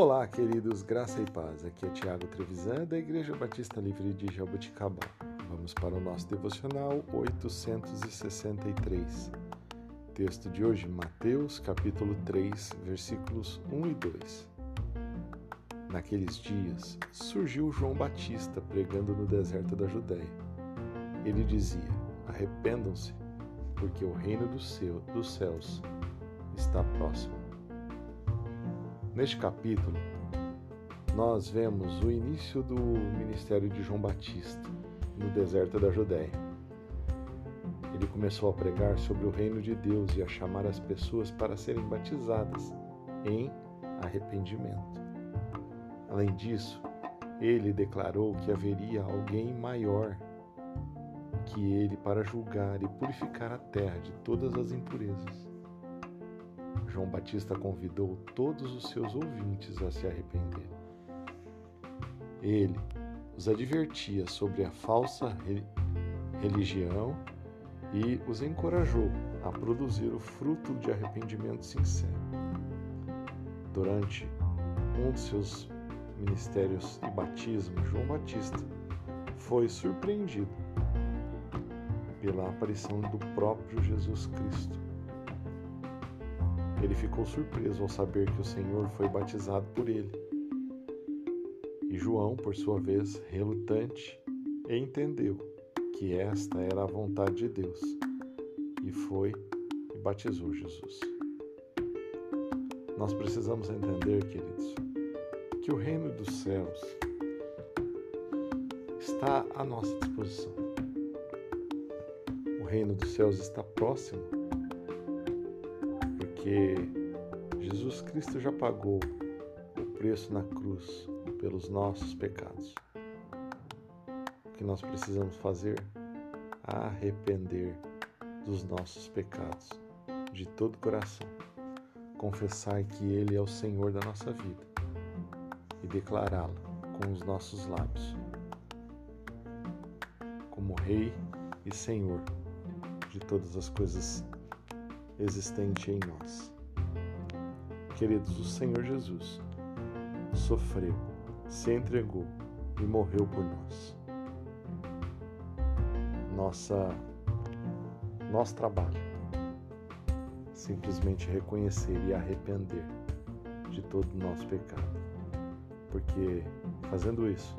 Olá, queridos, graça e paz. Aqui é Tiago Trevisan, da Igreja Batista Livre de Jaboticabal. Vamos para o nosso devocional 863. Texto de hoje, Mateus, capítulo 3, versículos 1 e 2. Naqueles dias, surgiu João Batista pregando no deserto da Judéia. Ele dizia: Arrependam-se, porque o reino do dos céus está próximo. Neste capítulo, nós vemos o início do ministério de João Batista no deserto da Judéia. Ele começou a pregar sobre o reino de Deus e a chamar as pessoas para serem batizadas em arrependimento. Além disso, ele declarou que haveria alguém maior que ele para julgar e purificar a terra de todas as impurezas. João Batista convidou todos os seus ouvintes a se arrepender. Ele os advertia sobre a falsa religião e os encorajou a produzir o fruto de arrependimento sincero. Durante um de seus ministérios e batismo, João Batista foi surpreendido pela aparição do próprio Jesus Cristo ele ficou surpreso ao saber que o Senhor foi batizado por ele. E João, por sua vez, relutante, entendeu que esta era a vontade de Deus e foi e batizou Jesus. Nós precisamos entender, queridos, que o reino dos céus está à nossa disposição. O reino dos céus está próximo porque Jesus Cristo já pagou o preço na cruz pelos nossos pecados. O que nós precisamos fazer? Arrepender dos nossos pecados de todo o coração, confessar que Ele é o Senhor da nossa vida e declará-lo com os nossos lábios como Rei e Senhor de todas as coisas existente em nós. Queridos, o Senhor Jesus sofreu, se entregou e morreu por nós. Nossa, nosso trabalho simplesmente reconhecer e arrepender de todo o nosso pecado, porque fazendo isso,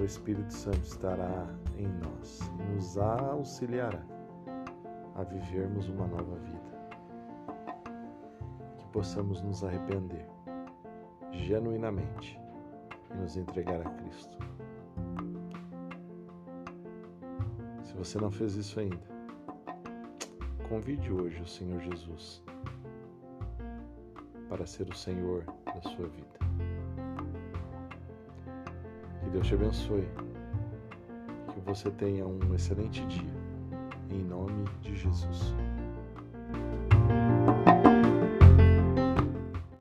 o Espírito Santo estará em nós e nos auxiliará a vivermos uma nova vida possamos nos arrepender genuinamente e nos entregar a Cristo. Se você não fez isso ainda, convide hoje o Senhor Jesus para ser o Senhor da sua vida. Que Deus te abençoe. Que você tenha um excelente dia. Em nome de Jesus.